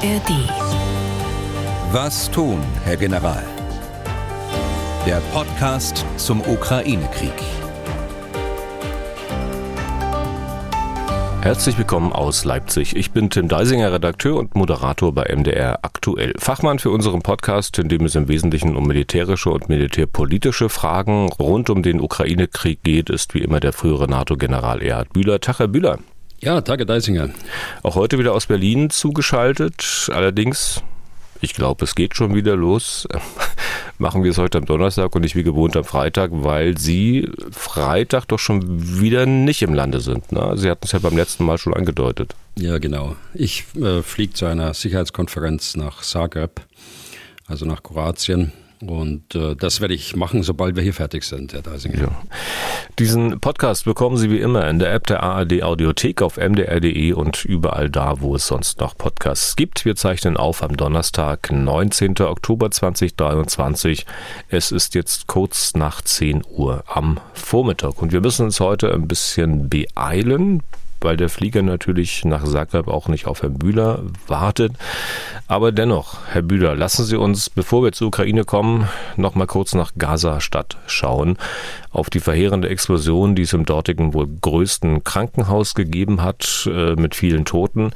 ARD. Was tun, Herr General? Der Podcast zum Ukraine-Krieg. Herzlich willkommen aus Leipzig. Ich bin Tim Deisinger, Redakteur und Moderator bei MDR Aktuell. Fachmann für unseren Podcast, in dem es im Wesentlichen um militärische und militärpolitische Fragen rund um den Ukraine-Krieg geht, ist wie immer der frühere NATO-General Erhard Bühler. Tag, Herr Bühler. Ja, Tage Deisinger. Auch heute wieder aus Berlin zugeschaltet. Allerdings, ich glaube, es geht schon wieder los. Machen wir es heute am Donnerstag und nicht wie gewohnt am Freitag, weil Sie Freitag doch schon wieder nicht im Lande sind. Ne? Sie hatten es ja beim letzten Mal schon angedeutet. Ja, genau. Ich äh, fliege zu einer Sicherheitskonferenz nach Zagreb, also nach Kroatien. Und äh, das werde ich machen, sobald wir hier fertig sind, Herr Deisinger. Ja. Diesen Podcast bekommen Sie wie immer in der App der ARD Audiothek auf mdr.de und überall da, wo es sonst noch Podcasts gibt. Wir zeichnen auf am Donnerstag, 19. Oktober 2023. Es ist jetzt kurz nach 10 Uhr am Vormittag und wir müssen uns heute ein bisschen beeilen weil der Flieger natürlich nach Zagreb auch nicht auf Herrn Bühler wartet. Aber dennoch, Herr Bühler, lassen Sie uns, bevor wir zur Ukraine kommen, noch mal kurz nach Gaza-Stadt schauen. Auf die verheerende Explosion, die es im dortigen wohl größten Krankenhaus gegeben hat, äh, mit vielen Toten.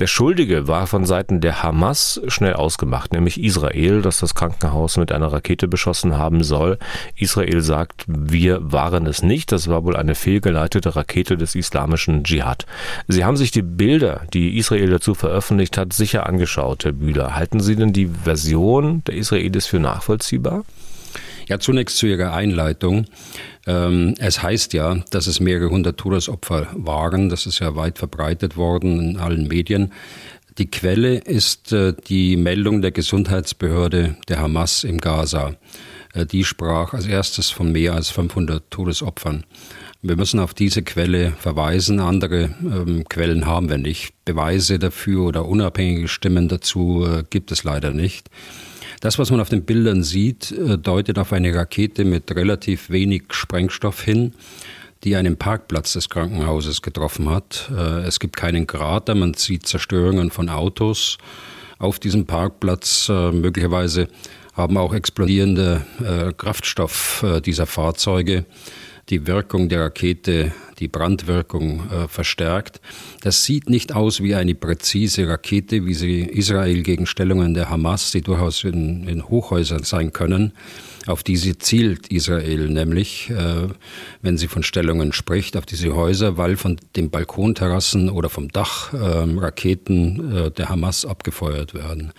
Der Schuldige war von Seiten der Hamas schnell ausgemacht, nämlich Israel, das das Krankenhaus mit einer Rakete beschossen haben soll. Israel sagt, wir waren es nicht, das war wohl eine fehlgeleitete Rakete des islamischen Dschihad. Sie haben sich die Bilder, die Israel dazu veröffentlicht hat, sicher angeschaut, Herr Bühler. Halten Sie denn die Version der Israelis für nachvollziehbar? Ja, zunächst zu Ihrer Einleitung. Ähm, es heißt ja, dass es mehrere hundert Todesopfer waren. Das ist ja weit verbreitet worden in allen Medien. Die Quelle ist äh, die Meldung der Gesundheitsbehörde der Hamas im Gaza. Äh, die sprach als erstes von mehr als 500 Todesopfern. Wir müssen auf diese Quelle verweisen. Andere ähm, Quellen haben wir nicht. Beweise dafür oder unabhängige Stimmen dazu äh, gibt es leider nicht. Das, was man auf den Bildern sieht, äh, deutet auf eine Rakete mit relativ wenig Sprengstoff hin, die einen Parkplatz des Krankenhauses getroffen hat. Äh, es gibt keinen Krater, man sieht Zerstörungen von Autos auf diesem Parkplatz. Äh, möglicherweise haben auch explodierende Kraftstoff dieser Fahrzeuge die Wirkung der Rakete, die Brandwirkung äh, verstärkt. Das sieht nicht aus wie eine präzise Rakete, wie sie Israel gegen Stellungen der Hamas, die durchaus in, in Hochhäusern sein können, auf diese zielt Israel nämlich, äh, wenn sie von Stellungen spricht, auf diese Häuser, weil von den Balkonterrassen oder vom Dach äh, Raketen der Hamas abgefeuert werden.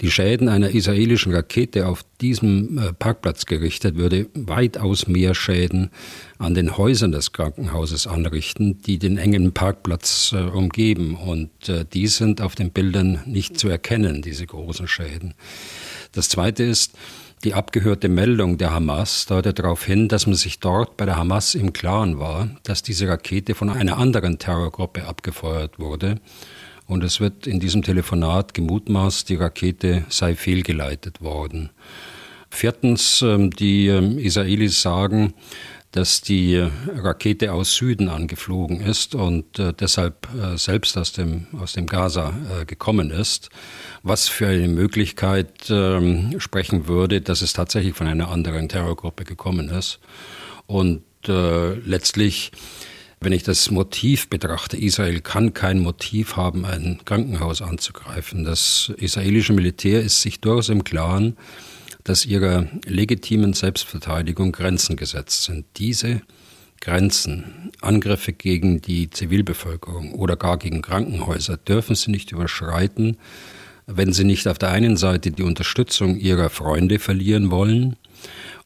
Die Schäden einer israelischen Rakete auf diesem äh, Parkplatz gerichtet würde weitaus mehr Schäden an den Häusern des Krankenhauses anrichten, die den engen Parkplatz äh, umgeben. Und äh, die sind auf den Bildern nicht zu erkennen, diese großen Schäden. Das Zweite ist, die abgehörte Meldung der Hamas deutet darauf hin, dass man sich dort bei der Hamas im Klaren war, dass diese Rakete von einer anderen Terrorgruppe abgefeuert wurde. Und es wird in diesem Telefonat gemutmaßt, die Rakete sei fehlgeleitet worden. Viertens, ähm, die ähm, Israelis sagen, dass die Rakete aus Süden angeflogen ist und äh, deshalb äh, selbst aus dem, aus dem Gaza äh, gekommen ist, was für eine Möglichkeit ähm, sprechen würde, dass es tatsächlich von einer anderen Terrorgruppe gekommen ist. Und äh, letztlich wenn ich das Motiv betrachte, Israel kann kein Motiv haben, ein Krankenhaus anzugreifen. Das israelische Militär ist sich durchaus im Klaren, dass ihrer legitimen Selbstverteidigung Grenzen gesetzt sind. Diese Grenzen, Angriffe gegen die Zivilbevölkerung oder gar gegen Krankenhäuser dürfen sie nicht überschreiten, wenn sie nicht auf der einen Seite die Unterstützung ihrer Freunde verlieren wollen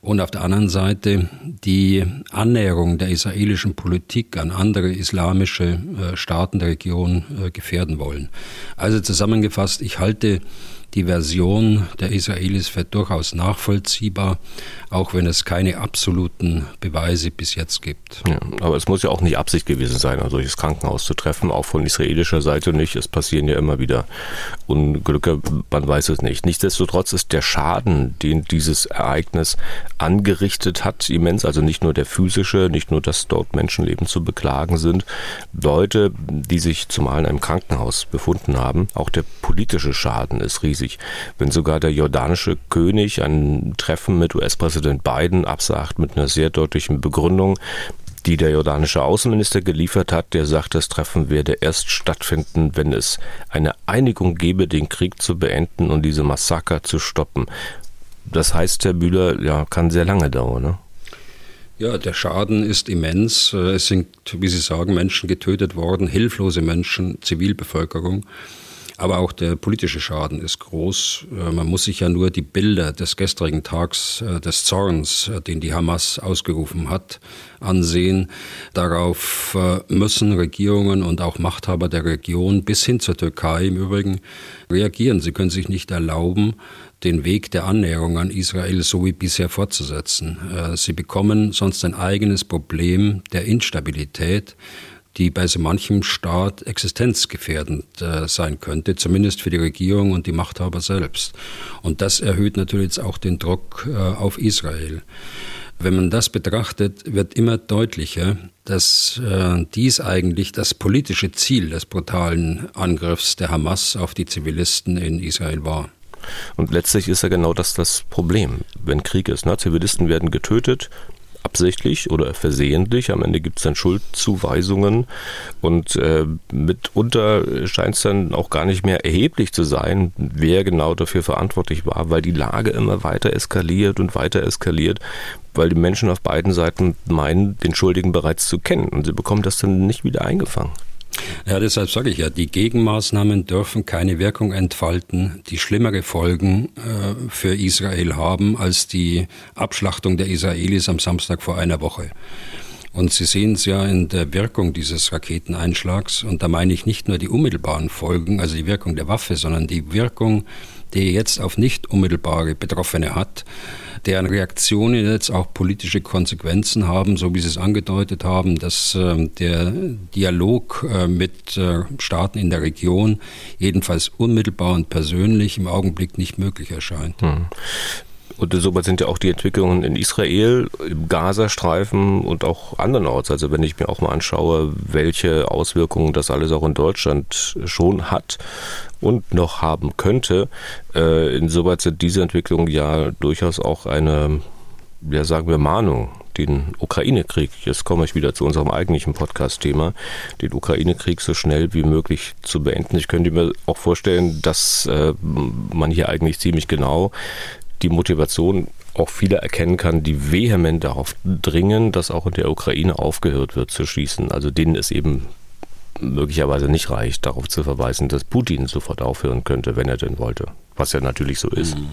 und auf der anderen Seite die Annäherung der israelischen Politik an andere islamische äh, Staaten der Region äh, gefährden wollen. Also zusammengefasst, ich halte die Version der Israelis wird durchaus nachvollziehbar, auch wenn es keine absoluten Beweise bis jetzt gibt. Ja, aber es muss ja auch nicht Absicht gewesen sein, ein solches Krankenhaus zu treffen, auch von israelischer Seite nicht. Es passieren ja immer wieder Unglücke, man weiß es nicht. Nichtsdestotrotz ist der Schaden, den dieses Ereignis angerichtet hat, immens. Also nicht nur der physische, nicht nur, dass dort Menschenleben zu beklagen sind. Leute, die sich zumal in einem Krankenhaus befunden haben, auch der politische Schaden ist riesig. Wenn sogar der jordanische König ein Treffen mit US-Präsident Präsident Biden absagt mit einer sehr deutlichen Begründung, die der jordanische Außenminister geliefert hat, der sagt, das Treffen werde erst stattfinden, wenn es eine Einigung gebe, den Krieg zu beenden und diese Massaker zu stoppen. Das heißt, Herr Bühler, ja, kann sehr lange dauern, ne? Ja, der Schaden ist immens. Es sind, wie Sie sagen, Menschen getötet worden, hilflose Menschen, Zivilbevölkerung. Aber auch der politische Schaden ist groß. Äh, man muss sich ja nur die Bilder des gestrigen Tags äh, des Zorns, äh, den die Hamas ausgerufen hat, ansehen. Darauf müssen Regierungen und auch Machthaber der Region bis hin zur Türkei im Übrigen reagieren. Sie können sich nicht erlauben, den Weg der Annäherung an Israel so wie bisher fortzusetzen. Sie bekommen sonst ein eigenes Problem der Instabilität die bei so manchem Staat existenzgefährdend äh, sein könnte, zumindest für die Regierung und die Machthaber selbst. Und das erhöht natürlich jetzt auch den Druck äh, auf Israel. Wenn man das betrachtet, wird immer deutlicher, dass äh, dies eigentlich das politische Ziel des brutalen Angriffs der Hamas auf die Zivilisten in Israel war. Und letztlich ist ja genau das das Problem, wenn Krieg ist. Ne? Zivilisten werden getötet, absichtlich oder versehentlich. Am Ende gibt es dann Schuldzuweisungen und äh, mitunter scheint es dann auch gar nicht mehr erheblich zu sein, wer genau dafür verantwortlich war, weil die Lage immer weiter eskaliert und weiter eskaliert, weil die Menschen auf beiden Seiten meinen, den Schuldigen bereits zu kennen und sie bekommen das dann nicht wieder eingefangen. Ja, deshalb sage ich ja, die Gegenmaßnahmen dürfen keine Wirkung entfalten, die schlimmere Folgen äh, für Israel haben als die Abschlachtung der Israelis am Samstag vor einer Woche. Und Sie sehen es ja in der Wirkung dieses Raketeneinschlags. Und da meine ich nicht nur die unmittelbaren Folgen, also die Wirkung der Waffe, sondern die Wirkung, die jetzt auf nicht unmittelbare Betroffene hat deren Reaktionen jetzt auch politische Konsequenzen haben, so wie Sie es angedeutet haben, dass äh, der Dialog äh, mit äh, Staaten in der Region jedenfalls unmittelbar und persönlich im Augenblick nicht möglich erscheint. Hm. Und insoweit sind ja auch die Entwicklungen in Israel, im Gazastreifen und auch andernorts. Also wenn ich mir auch mal anschaue, welche Auswirkungen das alles auch in Deutschland schon hat und noch haben könnte, äh, insoweit sind diese Entwicklungen ja durchaus auch eine, ja sagen wir, Mahnung den Ukraine-Krieg, jetzt komme ich wieder zu unserem eigentlichen Podcast-Thema, den Ukraine-Krieg so schnell wie möglich zu beenden. Ich könnte mir auch vorstellen, dass äh, man hier eigentlich ziemlich genau die Motivation auch viele erkennen kann, die vehement darauf dringen, dass auch in der Ukraine aufgehört wird zu schießen. Also denen es eben möglicherweise nicht reicht, darauf zu verweisen, dass Putin sofort aufhören könnte, wenn er denn wollte. Was ja natürlich so ist. Mhm.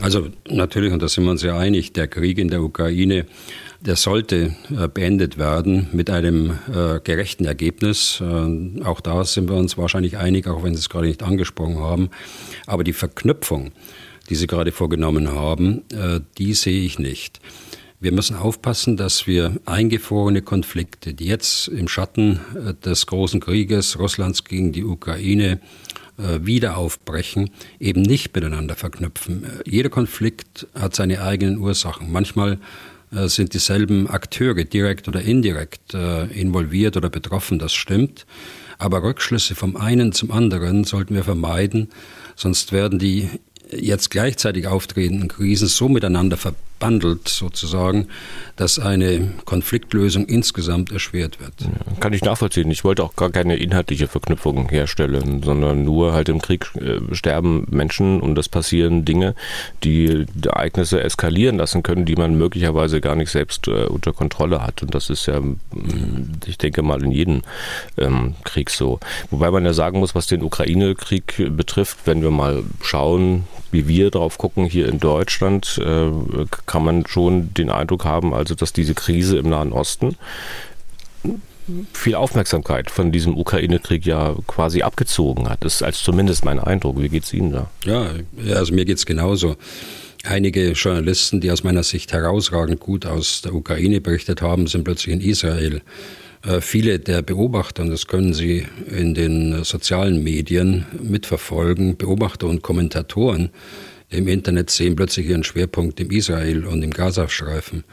Also natürlich, und da sind wir uns ja einig, der Krieg in der Ukraine, der sollte äh, beendet werden mit einem äh, gerechten Ergebnis. Äh, auch da sind wir uns wahrscheinlich einig, auch wenn Sie es gerade nicht angesprochen haben. Aber die Verknüpfung die Sie gerade vorgenommen haben, äh, die sehe ich nicht. Wir müssen aufpassen, dass wir eingefrorene Konflikte, die jetzt im Schatten äh, des großen Krieges Russlands gegen die Ukraine äh, wieder aufbrechen, eben nicht miteinander verknüpfen. Jeder Konflikt hat seine eigenen Ursachen. Manchmal sind dieselben Akteure direkt oder indirekt involviert oder betroffen, das stimmt. Aber Rückschlüsse vom einen zum anderen sollten wir vermeiden, sonst werden die jetzt gleichzeitig auftretenden Krisen so miteinander verbandelt sozusagen, dass eine Konfliktlösung insgesamt erschwert wird. Ja, kann ich nachvollziehen. Ich wollte auch gar keine inhaltliche Verknüpfung herstellen, sondern nur halt im Krieg äh, sterben Menschen und es passieren Dinge, die Ereignisse eskalieren lassen können, die man möglicherweise gar nicht selbst äh, unter Kontrolle hat. Und das ist ja, ich denke mal, in jedem ähm, Krieg so. Wobei man ja sagen muss, was den Ukraine-Krieg betrifft, wenn wir mal schauen, wie wir drauf gucken hier in Deutschland, äh, kann man schon den Eindruck haben, also dass diese Krise im Nahen Osten viel Aufmerksamkeit von diesem Ukraine-Krieg ja quasi abgezogen hat. Das ist als zumindest mein Eindruck. Wie geht es Ihnen da? Ja, also mir geht es genauso. Einige Journalisten, die aus meiner Sicht herausragend gut aus der Ukraine berichtet haben, sind plötzlich in Israel. Äh, viele der Beobachter, und das können Sie in den sozialen Medien mitverfolgen, Beobachter und Kommentatoren im Internet sehen plötzlich ihren Schwerpunkt im Israel und im Gazastreifen.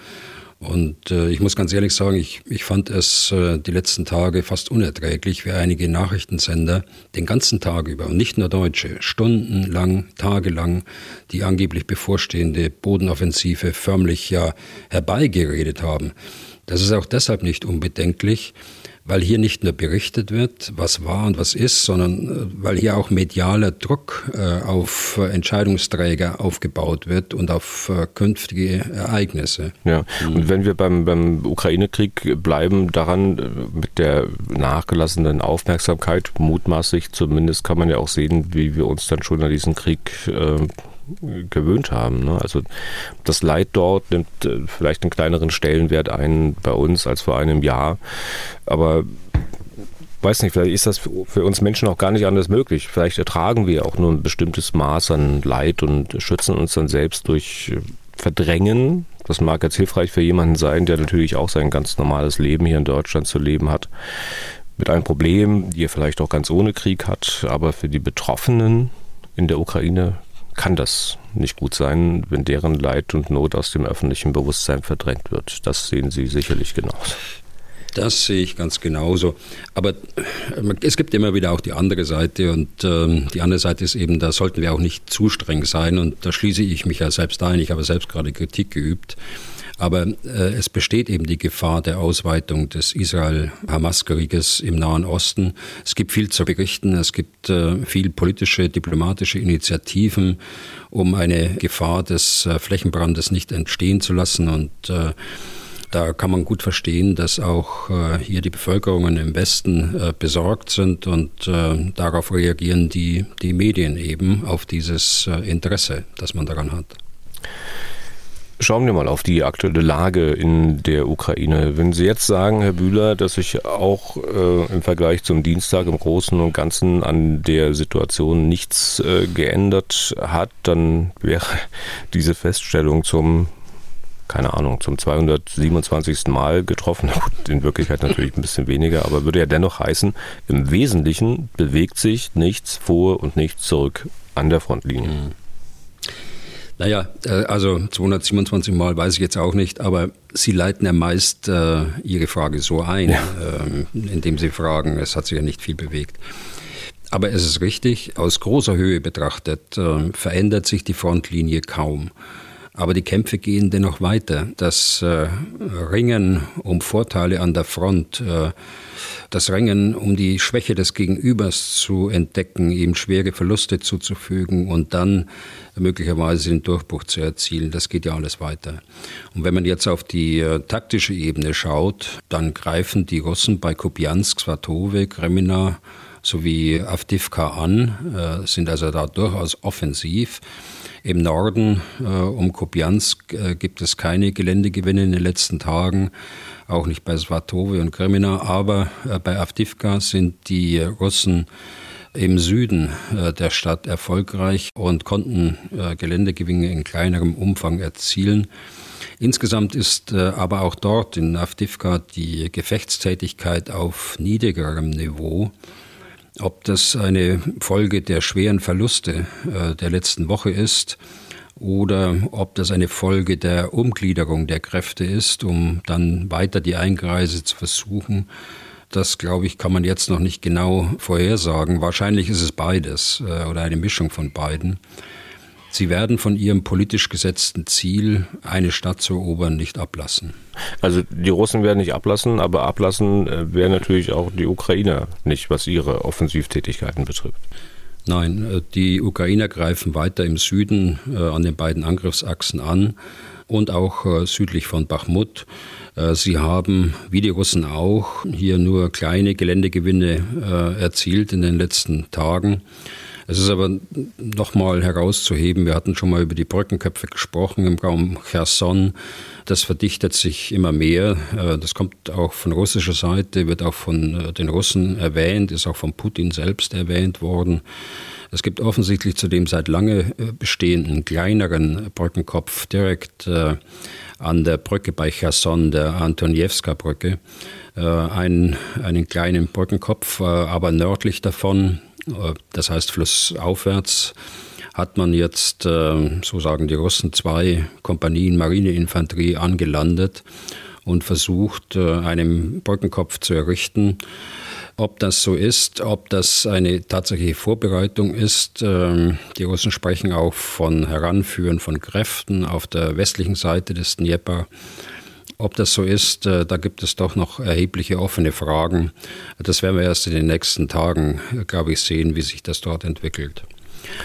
Und äh, ich muss ganz ehrlich sagen, ich, ich fand es äh, die letzten Tage fast unerträglich, wie einige Nachrichtensender den ganzen Tag über und nicht nur Deutsche, stundenlang, tagelang die angeblich bevorstehende Bodenoffensive förmlich ja herbeigeredet haben. Das ist auch deshalb nicht unbedenklich, weil hier nicht nur berichtet wird, was war und was ist, sondern äh, weil hier auch medialer Druck äh, auf Entscheidungsträger aufgebaut wird und auf äh, künftige Ereignisse. Ja, und wenn wir beim, beim Ukraine-Krieg bleiben, daran mit der nachgelassenen Aufmerksamkeit, mutmaßlich zumindest, kann man ja auch sehen, wie wir uns dann schon an diesen Krieg äh, gewöhnt haben. Ne? Also das Leid dort nimmt äh, vielleicht einen kleineren Stellenwert ein bei uns als vor einem Jahr. Aber weiß nicht, vielleicht ist das für uns Menschen auch gar nicht anders möglich. Vielleicht ertragen wir auch nur ein bestimmtes Maß an Leid und schützen uns dann selbst durch Verdrängen. Das mag jetzt hilfreich für jemanden sein, der natürlich auch sein ganz normales Leben hier in Deutschland zu leben hat. Mit einem Problem, die er vielleicht auch ganz ohne Krieg hat, aber für die Betroffenen in der Ukraine kann das nicht gut sein, wenn deren Leid und Not aus dem öffentlichen Bewusstsein verdrängt wird. Das sehen Sie sicherlich genauso. Das sehe ich ganz genauso. Aber äh, es gibt immer wieder auch die andere Seite und ähm, die andere Seite ist eben, da sollten wir auch nicht zu streng sein und da schließe ich mich ja selbst ein. Ich habe selbst gerade Kritik geübt. Aber äh, es besteht eben die Gefahr der Ausweitung des Israel-Hamas-Krieges im Nahen Osten. Es gibt viel zu berichten. Es gibt äh, viel politische, diplomatische Initiativen, um eine Gefahr des äh, Flächenbrandes nicht entstehen zu lassen. Und äh, da kann man gut verstehen, dass auch äh, hier die Bevölkerungen im Westen äh, besorgt sind und äh, darauf reagieren die, die Medien eben auf dieses äh, Interesse, das man daran hat. Schauen wir mal auf die aktuelle Lage in der Ukraine. Wenn Sie jetzt sagen, Herr Bühler, dass sich auch äh, im Vergleich zum Dienstag im Großen und Ganzen an der Situation nichts äh, geändert hat, dann wäre diese Feststellung zum keine Ahnung, zum 227. Mal getroffen. In Wirklichkeit natürlich ein bisschen weniger, aber würde ja dennoch heißen, im Wesentlichen bewegt sich nichts vor und nichts zurück an der Frontlinie. Mhm. Naja, äh, also 227 Mal weiß ich jetzt auch nicht, aber Sie leiten ja meist äh, Ihre Frage so ein, ja. ähm, indem Sie fragen, es hat sich ja nicht viel bewegt. Aber es ist richtig, aus großer Höhe betrachtet äh, verändert sich die Frontlinie kaum. Aber die Kämpfe gehen dennoch weiter. Das äh, Ringen um Vorteile an der Front, äh, das Ringen um die Schwäche des Gegenübers zu entdecken, ihm schwere Verluste zuzufügen und dann möglicherweise den Durchbruch zu erzielen, das geht ja alles weiter. Und wenn man jetzt auf die äh, taktische Ebene schaut, dann greifen die Russen bei Kupiansk, Svatove, Kremina sowie Avdivka an, äh, sind also da durchaus offensiv. Im Norden äh, um Kupiansk äh, gibt es keine Geländegewinne in den letzten Tagen, auch nicht bei Svatove und Kremina, aber äh, bei Avdivka sind die Russen im Süden äh, der Stadt erfolgreich und konnten äh, Geländegewinne in kleinerem Umfang erzielen. Insgesamt ist äh, aber auch dort in Avdivka die Gefechtstätigkeit auf niedrigerem Niveau. Ob das eine Folge der schweren Verluste äh, der letzten Woche ist oder ob das eine Folge der Umgliederung der Kräfte ist, um dann weiter die Eingreise zu versuchen, das, glaube ich, kann man jetzt noch nicht genau vorhersagen. Wahrscheinlich ist es beides äh, oder eine Mischung von beiden. Sie werden von ihrem politisch gesetzten Ziel, eine Stadt zu erobern, nicht ablassen. Also die Russen werden nicht ablassen, aber ablassen äh, wäre natürlich auch die Ukrainer nicht, was ihre Offensivtätigkeiten betrifft. Nein, äh, die Ukrainer greifen weiter im Süden äh, an den beiden Angriffsachsen an und auch südlich von Bachmut. Sie haben, wie die Russen auch, hier nur kleine Geländegewinne erzielt in den letzten Tagen. Es ist aber nochmal herauszuheben, wir hatten schon mal über die Brückenköpfe gesprochen im Raum Cherson. Das verdichtet sich immer mehr. Äh, das kommt auch von russischer Seite, wird auch von äh, den Russen erwähnt, ist auch von Putin selbst erwähnt worden. Es gibt offensichtlich zu dem seit lange äh, bestehenden kleineren Brückenkopf direkt an der Brücke bei Cherson, der Antoniewska-Brücke, einen, einen kleinen Brückenkopf, aber nördlich davon das heißt, flussaufwärts hat man jetzt, äh, so sagen die Russen, zwei Kompanien Marineinfanterie angelandet und versucht, äh, einen Brückenkopf zu errichten. Ob das so ist, ob das eine tatsächliche Vorbereitung ist, die Russen sprechen auch von Heranführen von Kräften auf der westlichen Seite des Dnieper. Ob das so ist, äh, da gibt es doch noch erhebliche offene Fragen. Das werden wir erst in den nächsten Tagen, glaube ich, sehen, wie sich das dort entwickelt.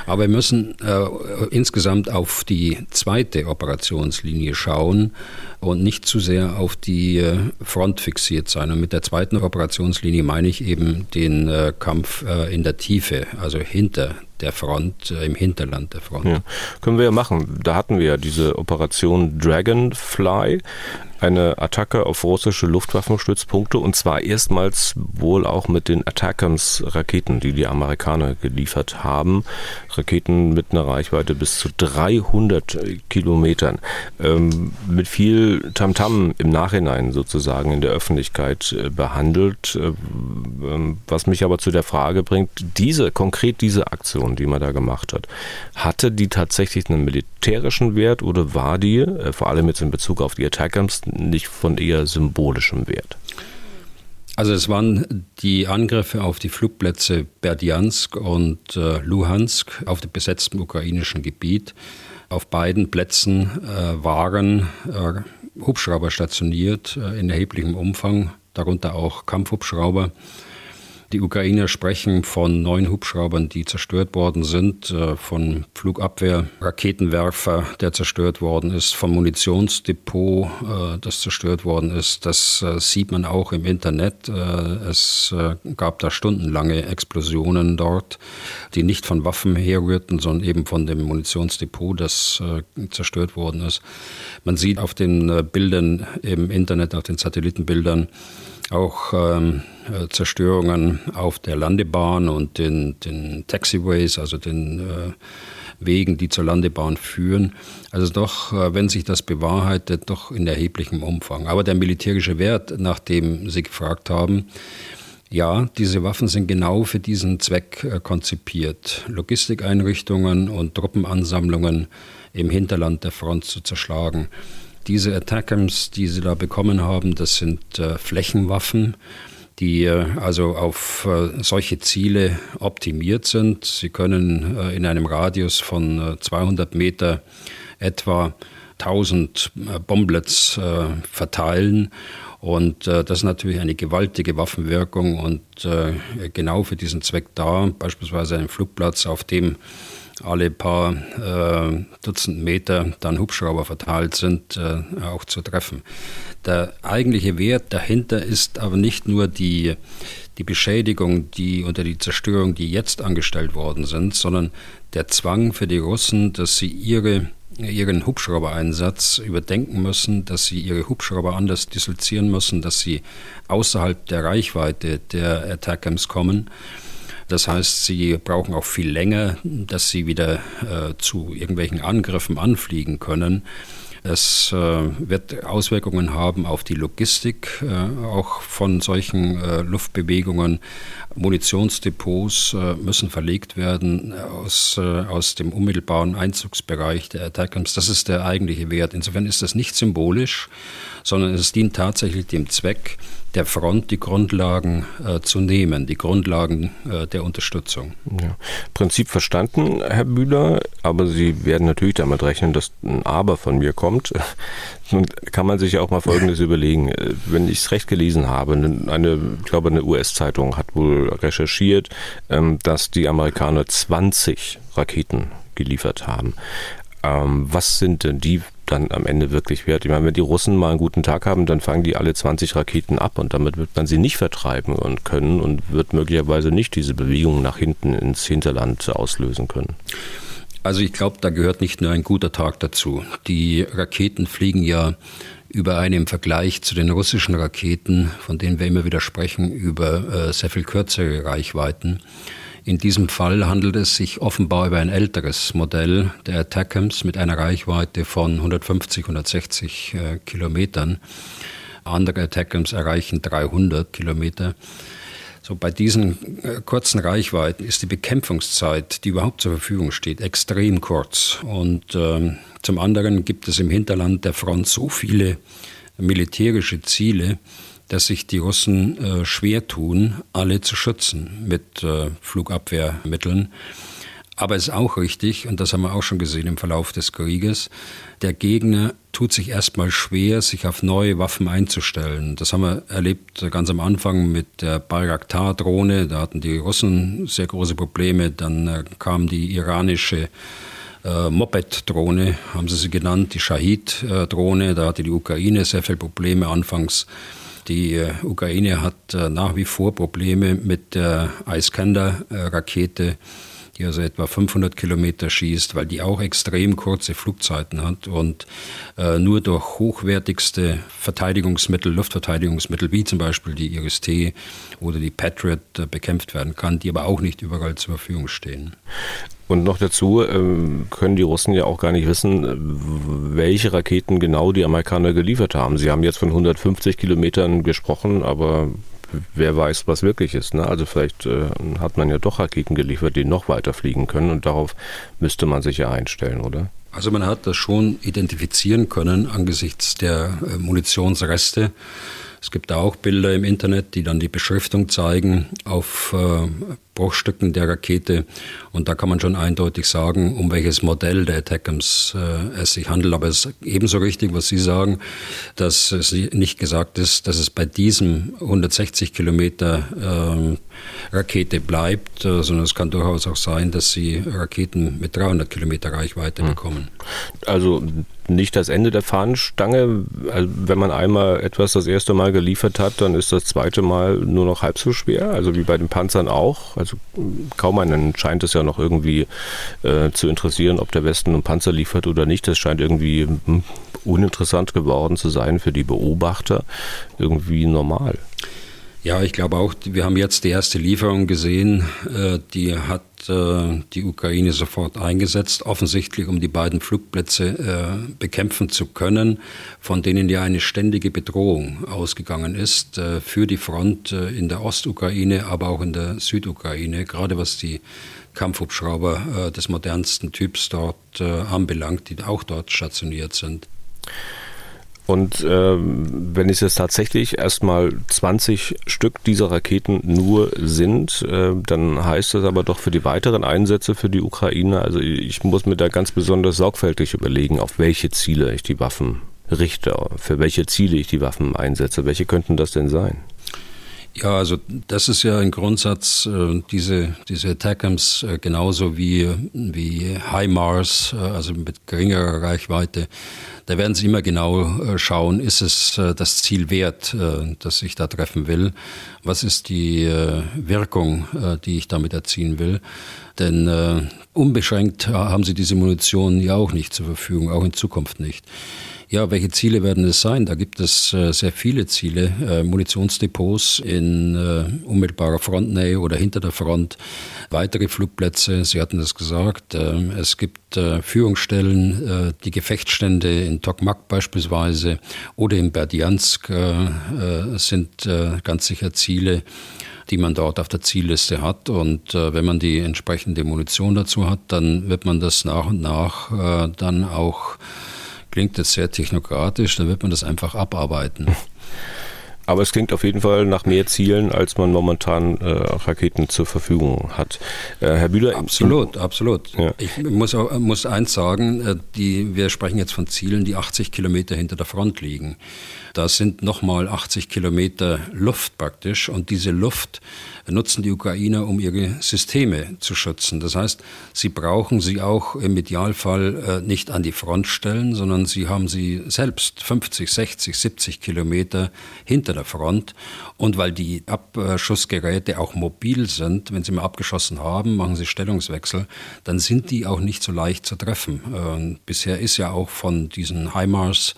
Aber wir müssen äh, insgesamt auf die zweite Operationslinie schauen und nicht zu sehr auf die äh, Front fixiert sein. Und mit der zweiten Operationslinie meine ich eben den äh, Kampf äh, in der Tiefe, also hinter der Front, im Hinterland der Front. Ja, können wir ja machen. Da hatten wir ja diese Operation Dragonfly eine Attacke auf russische Luftwaffenstützpunkte und zwar erstmals wohl auch mit den Attackams-Raketen, die die Amerikaner geliefert haben. Raketen mit einer Reichweite bis zu 300 Kilometern. Ähm, mit viel Tamtam -Tam im Nachhinein sozusagen in der Öffentlichkeit äh, behandelt. Äh, ähm, was mich aber zu der Frage bringt, diese, konkret diese Aktion, die man da gemacht hat, hatte die tatsächlich einen militärischen Wert oder war die, äh, vor allem jetzt in Bezug auf die Attackams, nicht von eher symbolischem Wert? Also es waren die Angriffe auf die Flugplätze Berdjansk und Luhansk auf dem besetzten ukrainischen Gebiet. Auf beiden Plätzen äh, waren äh, Hubschrauber stationiert äh, in erheblichem Umfang, darunter auch Kampfhubschrauber. Die Ukrainer sprechen von neun Hubschraubern, die zerstört worden sind, äh, von Flugabwehr, Raketenwerfer, der zerstört worden ist, vom Munitionsdepot, äh, das zerstört worden ist. Das äh, sieht man auch im Internet. Es gab da stundenlange Explosionen dort, die nicht von Waffen herrührten, sondern eben von dem Munitionsdepot, das zerstört worden ist. Man sieht auf den Bildern im Internet, auf den Satellitenbildern, auch ähm, äh, Zerstörungen auf der Landebahn und den, den Taxiways, also den äh, Wegen, die zur Landebahn führen. Also doch, äh, wenn sich das bewahrheitet, doch in erheblichem Umfang. Aber der militärische Wert, nach dem Sie gefragt haben, ja, diese Waffen sind genau für diesen Zweck äh, konzipiert, Logistikeinrichtungen und Truppenansammlungen im Hinterland der Front zu zerschlagen. Diese Attackams, die sie da bekommen haben, das sind äh, Flächenwaffen, die äh, also auf äh, solche Ziele optimiert sind. Sie können äh, in einem Radius von 200 äh, Meter etwa 1000 äh, Bomblets verteilen. Und das ist natürlich eine gewaltige Waffenwirkung und genau für diesen Zweck da, beispielsweise ein Flugplatz, auf dem alle paar äh, Dutzend Meter dann Hubschrauber verteilt sind, äh, auch zu treffen. Der eigentliche Wert dahinter ist aber nicht nur die, die Beschädigung die, oder die Zerstörung, die jetzt angestellt worden sind, sondern der Zwang für die Russen, dass sie ihre ihren Hubschraubereinsatz überdenken müssen, dass sie ihre Hubschrauber anders dislozieren müssen, dass sie außerhalb der Reichweite der Attackams kommen das heißt, sie brauchen auch viel länger, dass sie wieder äh, zu irgendwelchen Angriffen anfliegen können. Es äh, wird Auswirkungen haben auf die Logistik äh, auch von solchen äh, Luftbewegungen. Munitionsdepots äh, müssen verlegt werden aus, äh, aus dem unmittelbaren Einzugsbereich der Attackams. Das ist der eigentliche Wert. Insofern ist das nicht symbolisch, sondern es dient tatsächlich dem Zweck, der Front die Grundlagen äh, zu nehmen, die Grundlagen äh, der Unterstützung. Ja. Prinzip verstanden, Herr Bühler, aber Sie werden natürlich damit rechnen, dass ein Aber von mir kommt. Nun kann man sich ja auch mal Folgendes überlegen. Wenn ich es recht gelesen habe, eine, ich glaube, eine US-Zeitung hat wohl recherchiert, ähm, dass die Amerikaner 20 Raketen geliefert haben. Ähm, was sind denn die dann am Ende wirklich wird. Ich meine, wenn die Russen mal einen guten Tag haben, dann fangen die alle 20 Raketen ab und damit wird man sie nicht vertreiben und können und wird möglicherweise nicht diese Bewegung nach hinten ins Hinterland auslösen können. Also ich glaube, da gehört nicht nur ein guter Tag dazu. Die Raketen fliegen ja über eine im Vergleich zu den russischen Raketen, von denen wir immer wieder sprechen, über äh, sehr viel kürzere Reichweiten. In diesem Fall handelt es sich offenbar über ein älteres Modell der Attackams mit einer Reichweite von 150, 160 äh, Kilometern. Andere Attackams erreichen 300 Kilometer. So bei diesen äh, kurzen Reichweiten ist die Bekämpfungszeit, die überhaupt zur Verfügung steht, extrem kurz. Und ähm, zum anderen gibt es im Hinterland der Front so viele militärische Ziele, dass sich die Russen äh, schwer tun, alle zu schützen mit äh, Flugabwehrmitteln. Aber es ist auch richtig, und das haben wir auch schon gesehen im Verlauf des Krieges, der Gegner tut sich erstmal schwer, sich auf neue Waffen einzustellen. Das haben wir erlebt ganz am Anfang mit der Bayraktar-Drohne. Da hatten die Russen sehr große Probleme. Dann äh, kam die iranische äh, Moped-Drohne, haben sie sie genannt, die Shahid-Drohne. Da hatte die Ukraine sehr viele Probleme anfangs. Die äh, Ukraine hat äh, nach wie vor Probleme mit der Iskander-Rakete die also etwa 500 Kilometer schießt, weil die auch extrem kurze Flugzeiten hat und äh, nur durch hochwertigste Verteidigungsmittel, Luftverteidigungsmittel wie zum Beispiel die IRIS-T oder die Patriot bekämpft werden kann, die aber auch nicht überall zur Verfügung stehen. Und noch dazu ähm, können die Russen ja auch gar nicht wissen, äh, welche Raketen genau die Amerikaner geliefert haben. Sie haben jetzt von 150 Kilometern gesprochen, aber wer weiß, was wirklich ist. Ne? Also vielleicht äh, hat man ja doch Raketen geliefert, die noch weiter fliegen können und darauf müsste man sich ja einstellen, oder? Also man hat das schon identifizieren können angesichts der äh, Munitionsreste. Es gibt da auch Bilder im Internet, die dann die Beschriftung zeigen auf äh, Bruchstücken der Rakete. Und da kann man schon eindeutig sagen, um welches Modell der Attackams äh, es sich handelt. Aber es ist ebenso richtig, was Sie sagen, dass es nicht gesagt ist, dass es bei diesem 160 Kilometer äh, Rakete bleibt, äh, sondern es kann durchaus auch sein, dass Sie Raketen mit 300 Kilometer Reichweite hm. bekommen. Also nicht das Ende der Fahnenstange. Also wenn man einmal etwas das erste Mal geliefert hat, dann ist das zweite Mal nur noch halb so schwer. Also wie bei den Panzern auch. Also kaum einen scheint es ja noch irgendwie äh, zu interessieren, ob der Westen einen Panzer liefert oder nicht. Das scheint irgendwie hm, uninteressant geworden zu sein für die Beobachter. Irgendwie normal. Ja, ich glaube auch, wir haben jetzt die erste Lieferung gesehen, äh, die hat äh, die Ukraine sofort eingesetzt, offensichtlich um die beiden Flugplätze äh, bekämpfen zu können, von denen ja eine ständige Bedrohung ausgegangen ist für die Front in der Ostukraine, aber auch in der Südukraine, gerade was die Kampfhubschrauber des modernsten Typs dort anbelangt, die auch dort stationiert sind. Und äh, wenn es jetzt tatsächlich erstmal 20 Stück dieser Raketen nur sind, äh, dann heißt das aber doch für die weiteren Einsätze für die Ukraine, also ich muss mir da ganz besonders sorgfältig überlegen, auf welche Ziele ich die Waffen richte, für welche Ziele ich die Waffen einsetze. Welche könnten das denn sein? Ja, also das ist ja ein Grundsatz, äh, diese, diese Attackams äh, genauso wie, wie HIMARS, äh, also mit geringerer Reichweite, da werden Sie immer genau äh, schauen, ist es äh, das Ziel wert, äh, das ich da treffen will? Was ist die Wirkung, die ich damit erzielen will? Denn unbeschränkt haben Sie diese Munition ja auch nicht zur Verfügung, auch in Zukunft nicht. Ja, welche Ziele werden es sein? Da gibt es äh, sehr viele Ziele. Äh, Munitionsdepots in äh, unmittelbarer Frontnähe oder hinter der Front, weitere Flugplätze, Sie hatten das gesagt. Äh, es gibt äh, Führungsstellen, äh, die Gefechtsstände in Tokmak beispielsweise oder in Berdiansk sind ganz sicher Ziele die man dort auf der Zielliste hat. Und äh, wenn man die entsprechende Munition dazu hat, dann wird man das nach und nach äh, dann auch klingt jetzt sehr technokratisch, dann wird man das einfach abarbeiten. Aber es klingt auf jeden Fall nach mehr Zielen, als man momentan äh, Raketen zur Verfügung hat. Äh, Herr Bühler. Absolut, absolut. Ja. Ich muss, muss eins sagen, äh, die, wir sprechen jetzt von Zielen, die 80 Kilometer hinter der Front liegen. Da sind nochmal 80 Kilometer Luft praktisch und diese Luft nutzen die Ukrainer, um ihre Systeme zu schützen. Das heißt, sie brauchen sie auch im Idealfall äh, nicht an die Front stellen, sondern sie haben sie selbst 50, 60, 70 Kilometer hinter der Front. Und weil die Abschussgeräte auch mobil sind, wenn sie mal abgeschossen haben, machen sie Stellungswechsel, dann sind die auch nicht so leicht zu treffen. Äh, bisher ist ja auch von diesen HIMARS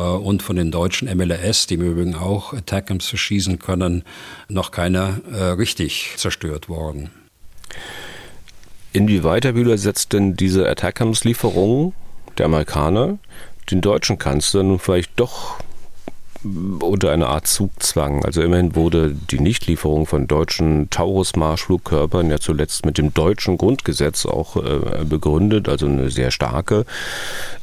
und von den deutschen MLRS, die im Übrigen auch Attackams verschießen können, noch keiner äh, richtig zerstört worden. Inwieweit, Herr Bühler, setzt denn diese Attackams-Lieferung der Amerikaner den deutschen Kanzler nun vielleicht doch unter eine Art Zugzwang. Also immerhin wurde die Nichtlieferung von deutschen Taurus-Marschflugkörpern ja zuletzt mit dem deutschen Grundgesetz auch äh, begründet, also eine sehr starke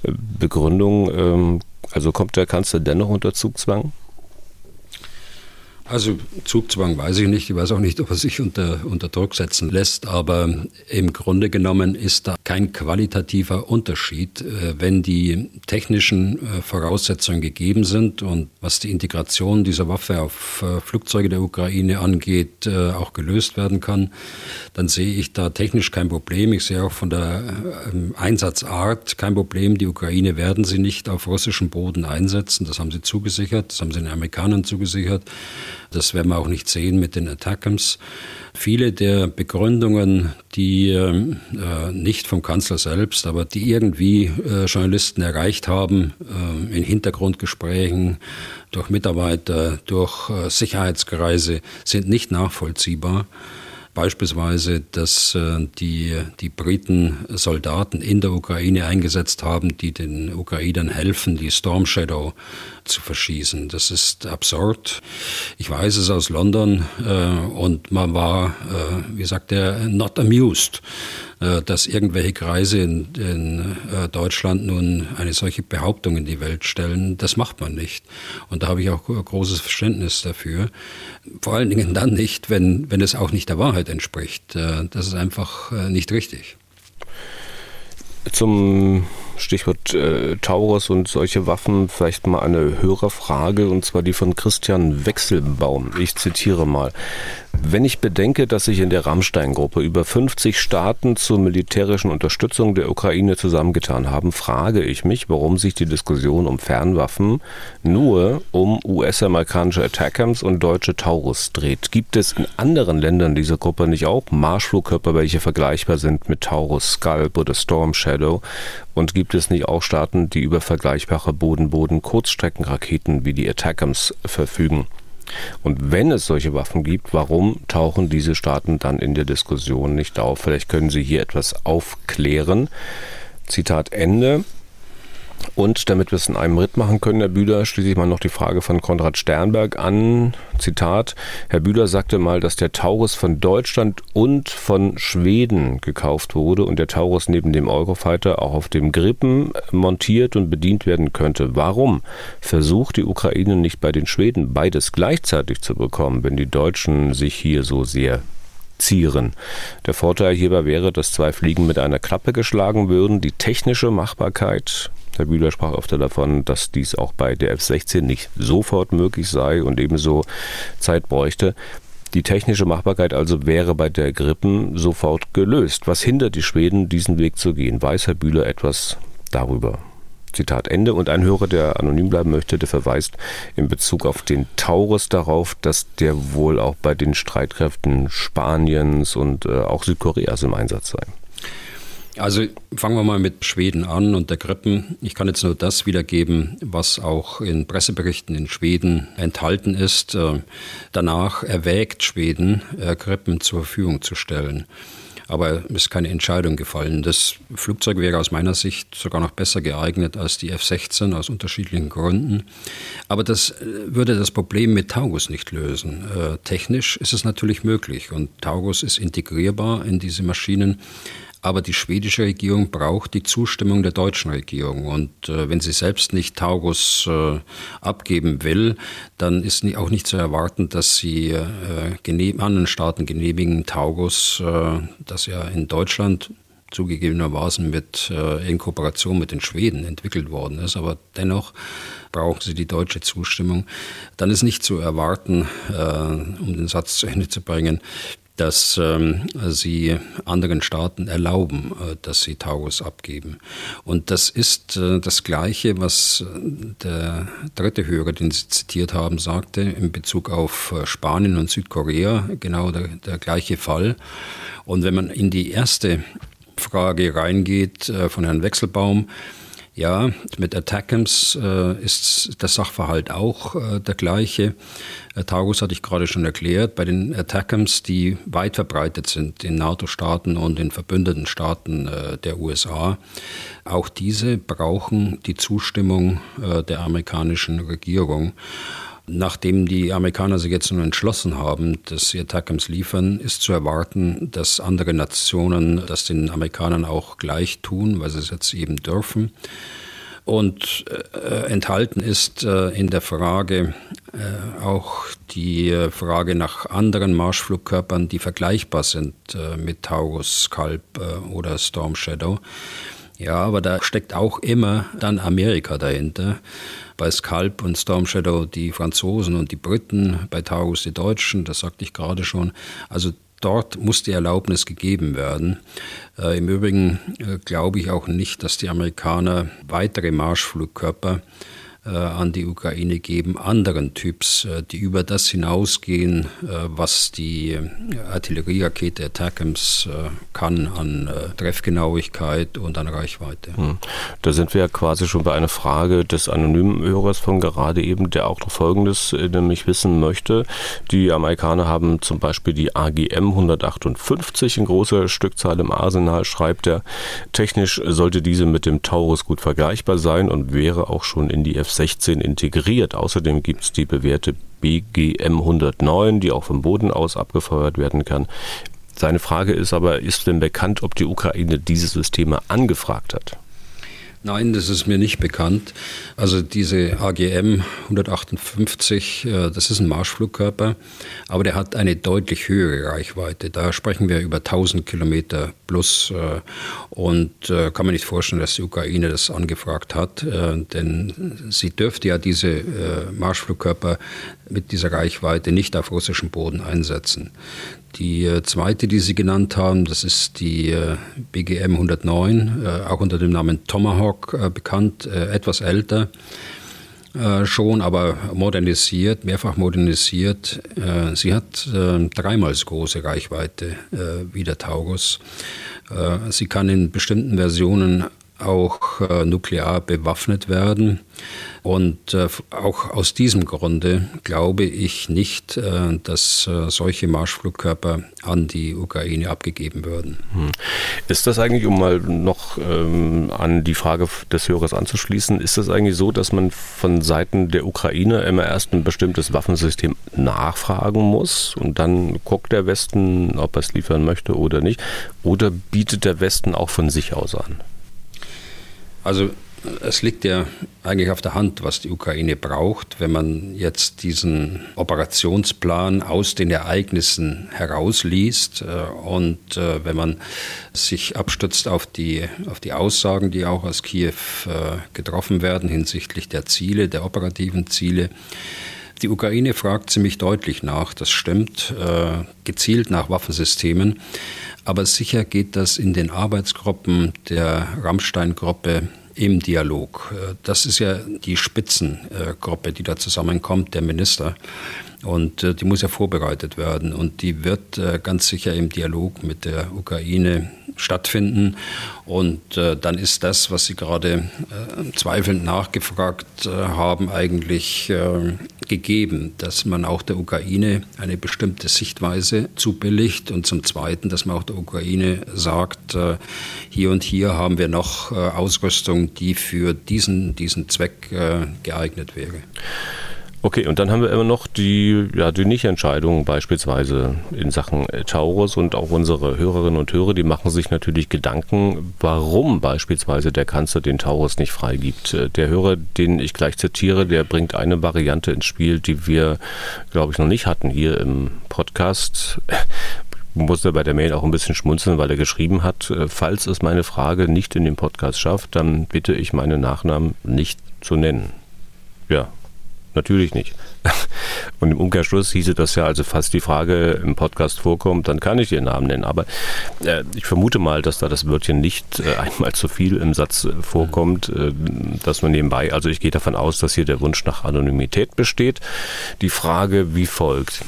äh, Begründung. Ähm, also kommt der Kanzler dennoch unter Zugzwang? Also Zugzwang weiß ich nicht. Ich weiß auch nicht, ob er sich unter, unter Druck setzen lässt. Aber im Grunde genommen ist da kein qualitativer Unterschied, äh, wenn die technischen äh, Voraussetzungen gegeben sind und was die Integration dieser Waffe auf äh, Flugzeuge der Ukraine angeht, auch gelöst werden kann. Dann sehe ich da technisch kein Problem. Ich sehe auch von der ähm, Einsatzart kein Problem. Die Ukraine werden sie nicht auf russischem Boden einsetzen. Das haben sie zugesichert. Das haben sie den Amerikanern zugesichert. Das werden wir auch nicht sehen mit den Attackams. Viele der Begründungen, die äh, nicht vom Kanzler selbst, aber die irgendwie äh, Journalisten erreicht haben, äh, in Hintergrundgesprächen, durch Mitarbeiter, durch äh, Sicherheitskreise, sind nicht nachvollziehbar. Beispielsweise, dass äh, die, die Briten Soldaten in der Ukraine eingesetzt haben, die den Ukrainern helfen, die Storm Shadow zu verschießen. Das ist absurd. Ich weiß es aus London äh, und man war, äh, wie sagt er, not amused, dass irgendwelche Kreise in, in äh, Deutschland nun eine solche Behauptung in die Welt stellen. Das macht man nicht. Und da habe ich auch großes Verständnis dafür. Vor allen Dingen dann nicht, wenn, wenn es auch nicht der Wahrheit entspricht. Äh, das ist einfach äh, nicht richtig. Zum Stichwort äh, Taurus und solche Waffen vielleicht mal eine Hörerfrage und zwar die von Christian Wechselbaum. Ich zitiere mal. Wenn ich bedenke, dass sich in der Rammstein-Gruppe über 50 Staaten zur militärischen Unterstützung der Ukraine zusammengetan haben, frage ich mich, warum sich die Diskussion um Fernwaffen nur um US-amerikanische Attackams und deutsche Taurus dreht. Gibt es in anderen Ländern dieser Gruppe nicht auch Marschflugkörper, welche vergleichbar sind mit Taurus, Scalp oder Storm Shadow? Und gibt es nicht auch Staaten, die über vergleichbare Boden-Boden-Kurzstreckenraketen wie die Attackams verfügen? Und wenn es solche Waffen gibt, warum tauchen diese Staaten dann in der Diskussion nicht auf? Vielleicht können Sie hier etwas aufklären. Zitat Ende. Und damit wir es in einem Ritt machen können, Herr Bühler, schließe ich mal noch die Frage von Konrad Sternberg an. Zitat. Herr Bühler sagte mal, dass der Taurus von Deutschland und von Schweden gekauft wurde und der Taurus neben dem Eurofighter auch auf dem Grippen montiert und bedient werden könnte. Warum versucht die Ukraine nicht bei den Schweden beides gleichzeitig zu bekommen, wenn die Deutschen sich hier so sehr zieren. Der Vorteil hierbei wäre, dass zwei Fliegen mit einer Klappe geschlagen würden. Die technische Machbarkeit Herr Bühler sprach öfter davon, dass dies auch bei der F-16 nicht sofort möglich sei und ebenso Zeit bräuchte. Die technische Machbarkeit also wäre bei der Grippen sofort gelöst. Was hindert die Schweden, diesen Weg zu gehen? Weiß Herr Bühler etwas darüber? Zitat Ende. Und ein Hörer, der anonym bleiben möchte, der verweist in Bezug auf den Taurus darauf, dass der wohl auch bei den Streitkräften Spaniens und äh, auch Südkoreas im Einsatz sei. Also fangen wir mal mit Schweden an und der Grippen. Ich kann jetzt nur das wiedergeben, was auch in Presseberichten in Schweden enthalten ist. Äh, danach erwägt Schweden, äh, Grippen zur Verfügung zu stellen. Aber es ist keine Entscheidung gefallen. Das Flugzeug wäre aus meiner Sicht sogar noch besser geeignet als die F-16 aus unterschiedlichen Gründen. Aber das äh, würde das Problem mit Taurus nicht lösen. Äh, technisch ist es natürlich möglich und Taurus ist integrierbar in diese Maschinen. Aber die schwedische Regierung braucht die Zustimmung der deutschen Regierung. Und äh, wenn sie selbst nicht Taurus äh, abgeben will, dann ist auch nicht zu erwarten, dass sie äh, anderen Staaten genehmigen, Taurus, äh, das ja in Deutschland zugegebenermaßen mit, äh, in Kooperation mit den Schweden entwickelt worden ist, aber dennoch brauchen sie die deutsche Zustimmung. Dann ist nicht zu erwarten, äh, um den Satz zu Ende zu bringen, dass ähm, sie anderen Staaten erlauben, äh, dass sie Taurus abgeben. Und das ist äh, das Gleiche, was äh, der dritte Hörer, den Sie zitiert haben, sagte in Bezug auf äh, Spanien und Südkorea, genau der, der gleiche Fall. Und wenn man in die erste Frage reingeht äh, von Herrn Wechselbaum, ja, mit Attackams äh, ist der Sachverhalt auch äh, der gleiche. Äh, Taurus hatte ich gerade schon erklärt. Bei den Attackams, die weit verbreitet sind in NATO-Staaten und in verbündeten Staaten äh, der USA, auch diese brauchen die Zustimmung äh, der amerikanischen Regierung. Nachdem die Amerikaner sich jetzt nun entschlossen haben, dass sie Attackams liefern, ist zu erwarten, dass andere Nationen das den Amerikanern auch gleich tun, weil sie es jetzt eben dürfen. Und äh, enthalten ist äh, in der Frage äh, auch die äh, Frage nach anderen Marschflugkörpern, die vergleichbar sind äh, mit Taurus, Kalb äh, oder Storm Shadow. Ja, aber da steckt auch immer dann Amerika dahinter. Bei Scalp und Storm Shadow die Franzosen und die Briten, bei Taurus die Deutschen, das sagte ich gerade schon. Also dort muss die Erlaubnis gegeben werden. Äh, Im Übrigen äh, glaube ich auch nicht, dass die Amerikaner weitere Marschflugkörper an die Ukraine geben, anderen Typs, äh, die über das hinausgehen, äh, was die Artillerierakete Attackams kann an Treffgenauigkeit und an Reichweite. Hm. Da sind wir ja quasi schon bei einer Frage des anonymen Hörers von gerade eben, der auch noch Folgendes nämlich wissen möchte. Die Amerikaner haben zum Beispiel die AGM 158 in großer Stückzahl im Arsenal, schreibt er. Technisch sollte diese mit dem Taurus gut vergleichbar sein und wäre auch schon in die F 16 integriert. Außerdem gibt es die bewährte BGM 109, die auch vom Boden aus abgefeuert werden kann. Seine Frage ist aber, ist denn bekannt, ob die Ukraine diese Systeme angefragt hat? Nein, das ist mir nicht bekannt. Also diese AGM 158, äh, das ist ein Marschflugkörper, aber der hat eine deutlich höhere Reichweite. Da sprechen wir über 1000 Kilometer plus äh, und äh, kann man nicht vorstellen, dass die Ukraine das angefragt hat, denn sie dürfte ja diese Marschflugkörper mit dieser Reichweite nicht auf russischem Boden einsetzen. Die zweite, die Sie genannt haben, das ist die BGM 109, äh, auch unter dem Namen Tomahawk bekannt, etwas älter schon, aber modernisiert, mehrfach modernisiert. sie hat dreimal so große Reichweite wie der Taurus. sie kann in bestimmten Versionen auch äh, nuklear bewaffnet werden. Und äh, auch aus diesem Grunde glaube ich nicht, äh, dass äh, solche Marschflugkörper an die Ukraine abgegeben würden. Hm. Ist das eigentlich, um mal noch ähm, an die Frage des Hörers anzuschließen, ist das eigentlich so, dass man von Seiten der Ukraine immer erst ein bestimmtes Waffensystem nachfragen muss und dann guckt der Westen, ob er es liefern möchte oder nicht? Oder bietet der Westen auch von sich aus an? Also es liegt ja eigentlich auf der Hand, was die Ukraine braucht, wenn man jetzt diesen Operationsplan aus den Ereignissen herausliest äh, und äh, wenn man sich abstützt auf die, auf die Aussagen, die auch aus Kiew äh, getroffen werden hinsichtlich der Ziele, der operativen Ziele. Die Ukraine fragt ziemlich deutlich nach, das stimmt, gezielt nach Waffensystemen. Aber sicher geht das in den Arbeitsgruppen der Rammstein-Gruppe im Dialog. Das ist ja die Spitzengruppe, die da zusammenkommt, der Minister. Und äh, die muss ja vorbereitet werden. Und die wird äh, ganz sicher im Dialog mit der Ukraine stattfinden. Und äh, dann ist das, was Sie gerade äh, zweifelnd nachgefragt äh, haben, eigentlich äh, gegeben, dass man auch der Ukraine eine bestimmte Sichtweise zubilligt und zum Zweiten, dass man auch der Ukraine sagt, äh, hier und hier haben wir noch Ausrüstung, die für diesen, diesen Zweck geeignet wäre. Okay, und dann haben wir immer noch die, ja, die Nichtentscheidung beispielsweise in Sachen Taurus und auch unsere Hörerinnen und Hörer, die machen sich natürlich Gedanken, warum beispielsweise der Kanzler den Taurus nicht freigibt. Der Hörer, den ich gleich zitiere, der bringt eine Variante ins Spiel, die wir, glaube ich, noch nicht hatten hier im Podcast musste bei der Mail auch ein bisschen schmunzeln, weil er geschrieben hat, falls es meine Frage nicht in den Podcast schafft, dann bitte ich meine Nachnamen nicht zu nennen. Ja, Natürlich nicht. Und im Umkehrschluss hieße das ja, also falls die Frage im Podcast vorkommt, dann kann ich ihren Namen nennen. Aber äh, ich vermute mal, dass da das Wörtchen nicht äh, einmal zu viel im Satz äh, vorkommt, äh, dass man nebenbei, also ich gehe davon aus, dass hier der Wunsch nach Anonymität besteht. Die Frage wie folgt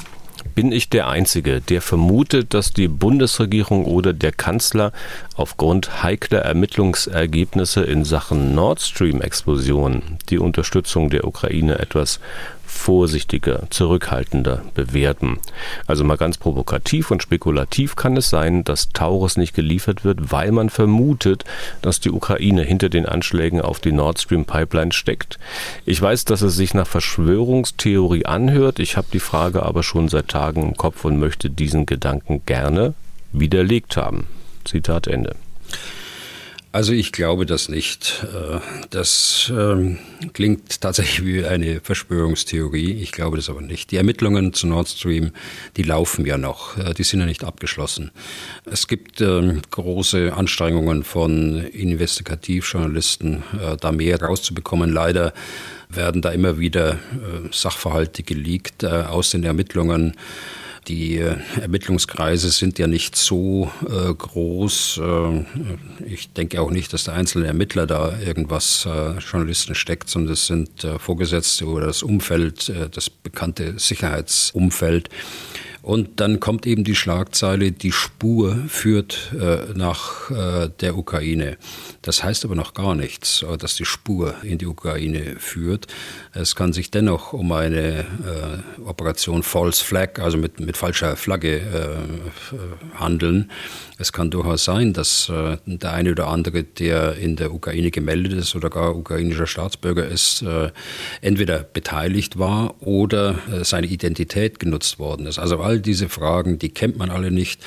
bin ich der Einzige, der vermutet, dass die Bundesregierung oder der Kanzler aufgrund heikler Ermittlungsergebnisse in Sachen Nord Stream-Explosion die Unterstützung der Ukraine etwas vorsichtiger, zurückhaltender bewerten. Also mal ganz provokativ und spekulativ kann es sein, dass Taurus nicht geliefert wird, weil man vermutet, dass die Ukraine hinter den Anschlägen auf die Nord Stream Pipeline steckt. Ich weiß, dass es sich nach Verschwörungstheorie anhört. Ich habe die Frage aber schon seit Tagen im Kopf und möchte diesen Gedanken gerne widerlegt haben. Zitat Ende. Also ich glaube das nicht. Äh, das ähm, klingt tatsächlich wie eine Verschwörungstheorie. Ich glaube das aber nicht. Die Ermittlungen zu Nord Stream, die laufen ja noch. Äh, die sind ja nicht abgeschlossen. Es gibt ähm, große Anstrengungen von Investigativjournalisten, äh, da mehr rauszubekommen. Leider werden da immer wieder Sachverhalte geleakt aus den Ermittlungen die äh, Ermittlungskreise sind ja nicht so äh, groß. Äh, ich denke auch nicht, dass der einzelne Ermittler da irgendwas äh, Journalisten steckt, sondern es sind äh, Vorgesetzte oder das Umfeld, äh, das bekannte Sicherheitsumfeld. Und dann kommt eben die Schlagzeile, die Spur führt äh, nach äh, der Ukraine. Das heißt aber noch gar nichts, äh, dass die Spur in die Ukraine führt. Es kann sich dennoch um eine äh, Operation False Flag, also mit, mit falscher Flagge äh, handeln. Es kann durchaus sein, dass äh, der eine oder andere, der in der Ukraine gemeldet ist oder gar ukrainischer Staatsbürger ist, entweder beteiligt war oder seine Identität genutzt worden ist. Also all all diese Fragen, die kennt man alle nicht.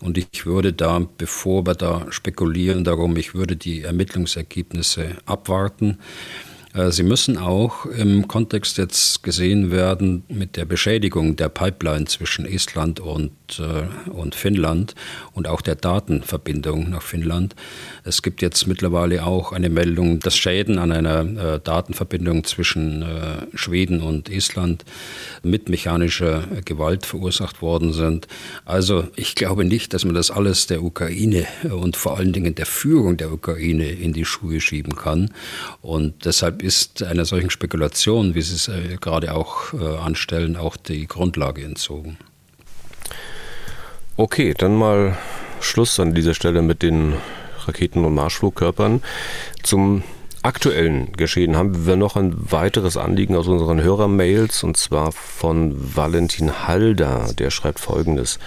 Und ich würde da, bevor wir da spekulieren darum, ich würde die Ermittlungsergebnisse abwarten. Äh, sie müssen auch im Kontext jetzt gesehen werden mit der Beschädigung der Pipeline zwischen Estland und, äh, und Finnland und auch der Datenverbindung nach Finnland. Es gibt jetzt mittlerweile auch eine Meldung, dass Schäden an einer äh, Datenverbindung zwischen Schweden und Estland mit mechanischer Gewalt verursacht worden sind. Also ich glaube nicht, dass man das alles der Ukraine und vor allen Dingen der Führung der Ukraine in die Schuhe schieben kann. Und deshalb ist einer solchen Spekulation, wie Sie es äh, gerade auch äh, anstellen, auch die Grundlage entzogen. Okay, dann mal Schluss an dieser Stelle mit den Raketen- und Marschflugkörpern. Zum aktuellen Geschehen haben wir noch ein weiteres Anliegen aus unseren Hörermails und zwar von Valentin Halder, der schreibt folgendes.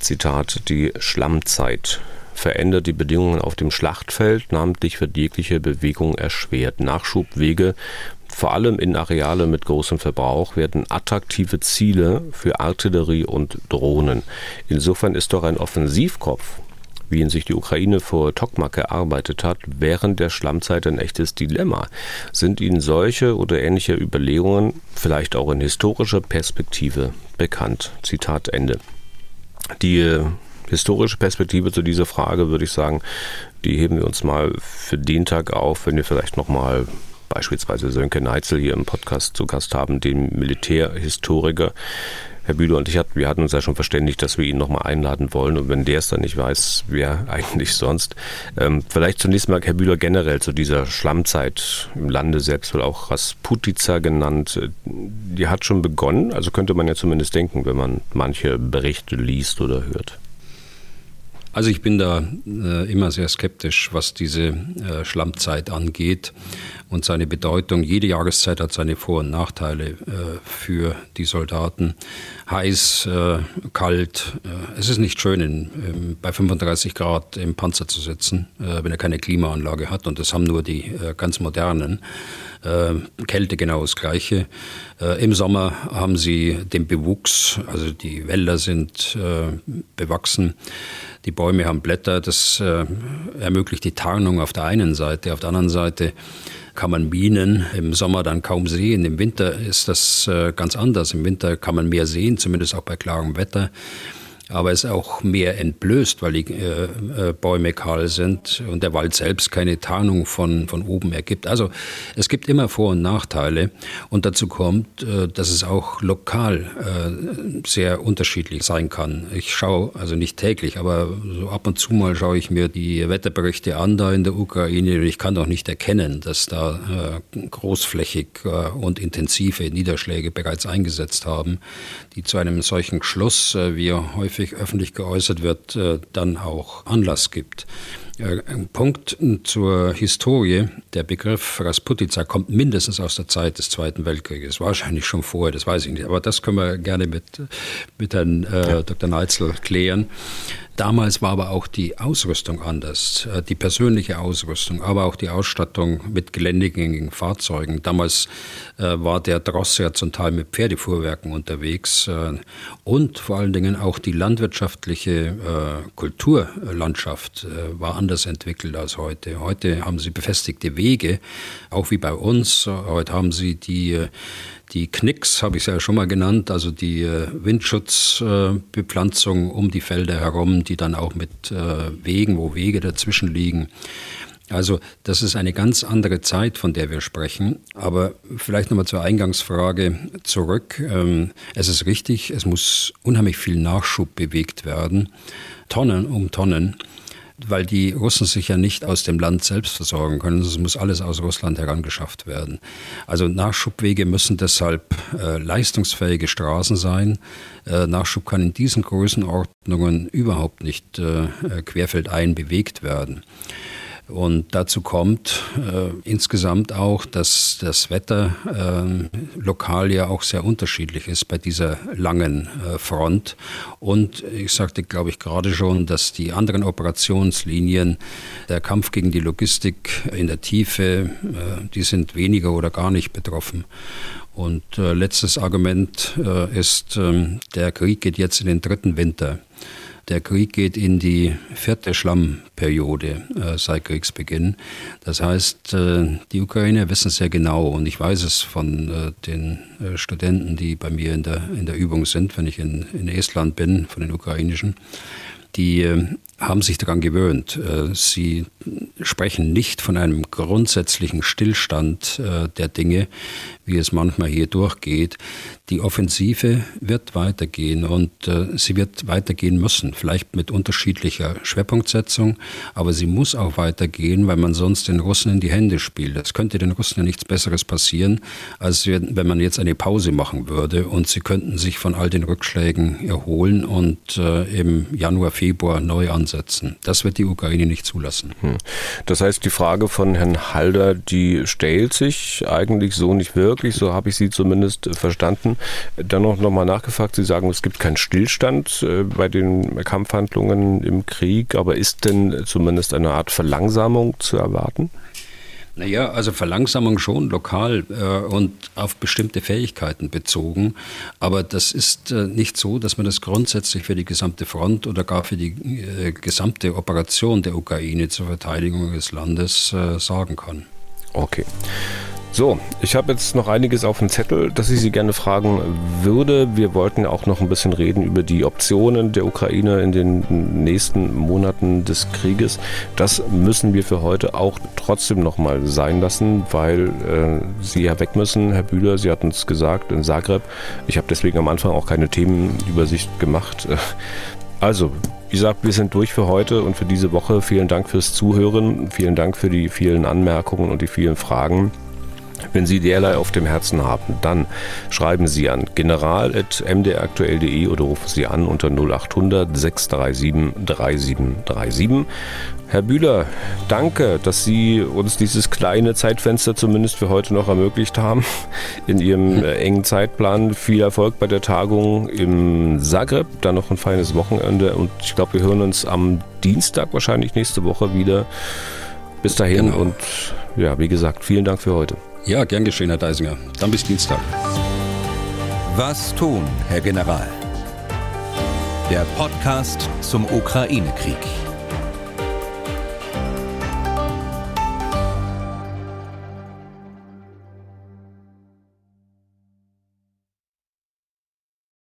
Zitat, die Schlammzeit verändert die Bedingungen auf dem Schlachtfeld, namentlich wird jegliche Bewegung erschwert. Nachschubwege vor allem in Areale mit großem Verbrauch werden attraktive Ziele für Artillerie und Drohnen. Insofern ist doch ein Offensivkopf, wie ihn sich die Ukraine vor Tokmak erarbeitet hat, während der Schlammzeit ein echtes Dilemma. Sind Ihnen solche oder ähnliche Überlegungen vielleicht auch in historischer Perspektive bekannt? Zitat Ende. Die historische Perspektive zu dieser Frage, würde ich sagen, die heben wir uns mal für den Tag auf, wenn wir vielleicht nochmal beispielsweise Sönke Neitzel hier im Podcast zu Gast haben, den Militärhistoriker. Herr Bühler und ich, hat, wir hatten uns ja schon verständigt, dass wir ihn nochmal einladen wollen. Und wenn der es dann nicht weiß, wer eigentlich sonst. Ähm, vielleicht zunächst mal, Herr Bühler, generell zu dieser Schlammzeit im Lande selbst, wohl auch Rasputica genannt. Die hat schon begonnen, also könnte man ja zumindest denken, wenn man manche Berichte liest oder hört. Also ich bin da äh, immer sehr skeptisch, was diese äh, Schlammzeit angeht und seine Bedeutung. Jede Jahreszeit hat seine Vor- und Nachteile äh, für die Soldaten. Heiß, äh, kalt. Äh, es ist nicht schön, in, bei 35 Grad im Panzer zu sitzen, äh, wenn er keine Klimaanlage hat. Und das haben nur die ganz modernen. Kälte genau das Gleiche. Im Sommer haben sie den Bewuchs, also die Wälder sind bewachsen. Die Bäume haben Blätter, das ermöglicht die Tarnung auf der einen Seite. Auf der anderen Seite kann man Bienen im Sommer dann kaum sehen. Im Winter ist das äh, ganz anders. Im Winter kann man mehr sehen, zumindest auch bei klarem Wetter aber es ist auch mehr entblößt, weil die äh, äh, Bäume kahl sind und der Wald selbst keine Tarnung von, von oben ergibt. Also es gibt immer Vor- und Nachteile und dazu kommt, äh, dass es auch lokal äh, sehr unterschiedlich sein kann. Ich schaue also nicht täglich, aber so ab und zu mal schaue ich mir die Wetterberichte an da in der Ukraine und ich kann doch nicht erkennen, dass da äh, großflächig äh, und intensive Niederschläge bereits eingesetzt haben, die zu einem solchen Schluss, wie er häufig häufig öffentlich geäußert wird, äh, dann auch Anlass gibt. Äh, ein Punkt zur Historie. Der Begriff Rasputica kommt mindestens aus der Zeit des Zweiten Weltkrieges. Wahrscheinlich schon vorher, das weiß ich nicht. Aber das können wir gerne mit, mit Herrn äh. Dr. Neitzel klären. Damals war aber auch die Ausrüstung anders, äh, die persönliche Ausrüstung, aber auch die Ausstattung mit geländegängigen Fahrzeugen. Damals äh, war der Dross ja zum Teil mit Pferdefuhrwerken unterwegs äh, und vor allen Dingen auch die landwirtschaftliche Kulturlandschaft war anders entwickelt als heute. Heute haben sie befestigte Wege, auch wie bei uns. Heute haben sie die die Knicks habe ich ja schon mal genannt, also die äh, Windschutzbepflanzung um die Felder herum, die dann auch mit äh, Wegen, wo Wege dazwischen liegen. Also das ist eine ganz andere Zeit, von der wir sprechen. Aber vielleicht nochmal zur Eingangsfrage zurück. Ähm, es ist richtig, es muss unheimlich viel Nachschub bewegt werden, Tonnen um Tonnen weil die Russen sich ja nicht aus dem Land selbst versorgen können. Es muss alles aus Russland herangeschafft werden. Also Nachschubwege müssen deshalb äh, leistungsfähige Straßen sein. Äh, Nachschub kann in diesen Größenordnungen überhaupt nicht äh, querfeldein bewegt werden. Und dazu kommt äh, insgesamt auch, dass das Wetter äh, lokal ja auch sehr unterschiedlich ist bei dieser langen äh, Front. Und ich sagte, glaube ich, gerade schon, dass die anderen Operationslinien, der Kampf gegen die Logistik in der Tiefe, äh, die sind weniger oder gar nicht betroffen. Und äh, letztes Argument äh, ist, ähm, der Krieg geht jetzt in den dritten Winter. Der Krieg geht in die vierte Schlammperiode äh, seit Kriegsbeginn. Das heißt, äh, die Ukrainer wissen sehr genau und ich weiß es von äh, den äh, Studenten, die bei mir in der, in der Übung sind, wenn ich in, in Estland bin, von den ukrainischen, die äh, haben sich daran gewöhnt. Äh, sie sprechen nicht von einem grundsätzlichen Stillstand der Dinge, wie es manchmal hier durchgeht. Die Offensive wird weitergehen und äh, sie wird weitergehen müssen, vielleicht mit unterschiedlicher Schwerpunktsetzung, aber sie muss auch weitergehen, weil man sonst den Russen in die Hände spielt. Es könnte den Russen ja nichts Besseres passieren, als wenn man jetzt eine Pause machen würde und sie könnten sich von all den Rückschlägen erholen und äh, im Januar, Februar neu ansetzen. Das wird die Ukraine nicht zulassen. Hm. Das heißt, die Frage von Herrn Halder, die stellt sich eigentlich so nicht wirklich so habe ich Sie zumindest verstanden. Dann noch, noch mal nachgefragt, Sie sagen, es gibt keinen Stillstand äh, bei den Kampfhandlungen im Krieg, aber ist denn zumindest eine Art Verlangsamung zu erwarten? Naja, also Verlangsamung schon lokal äh, und auf bestimmte Fähigkeiten bezogen. Aber das ist äh, nicht so, dass man das grundsätzlich für die gesamte Front oder gar für die äh, gesamte Operation der Ukraine zur Verteidigung des Landes äh, sagen kann. Okay. So, ich habe jetzt noch einiges auf dem Zettel, das ich Sie gerne fragen würde. Wir wollten auch noch ein bisschen reden über die Optionen der Ukraine in den nächsten Monaten des Krieges. Das müssen wir für heute auch trotzdem noch mal sein lassen, weil äh, Sie ja weg müssen, Herr Bühler. Sie hatten es gesagt in Zagreb. Ich habe deswegen am Anfang auch keine Themenübersicht gemacht. Also, wie gesagt, wir sind durch für heute und für diese Woche. Vielen Dank fürs Zuhören. Vielen Dank für die vielen Anmerkungen und die vielen Fragen. Wenn Sie derlei auf dem Herzen haben, dann schreiben Sie an general.mdraktuell.de oder rufen Sie an unter 0800 637 3737. Herr Bühler, danke, dass Sie uns dieses kleine Zeitfenster zumindest für heute noch ermöglicht haben in Ihrem äh, engen Zeitplan. Viel Erfolg bei der Tagung im Zagreb, dann noch ein feines Wochenende und ich glaube, wir hören uns am Dienstag wahrscheinlich nächste Woche wieder. Bis dahin genau. und ja, wie gesagt, vielen Dank für heute. Ja, gern geschehen, Herr Deisinger. Dann bis Dienstag. Was tun, Herr General? Der Podcast zum Ukraine-Krieg.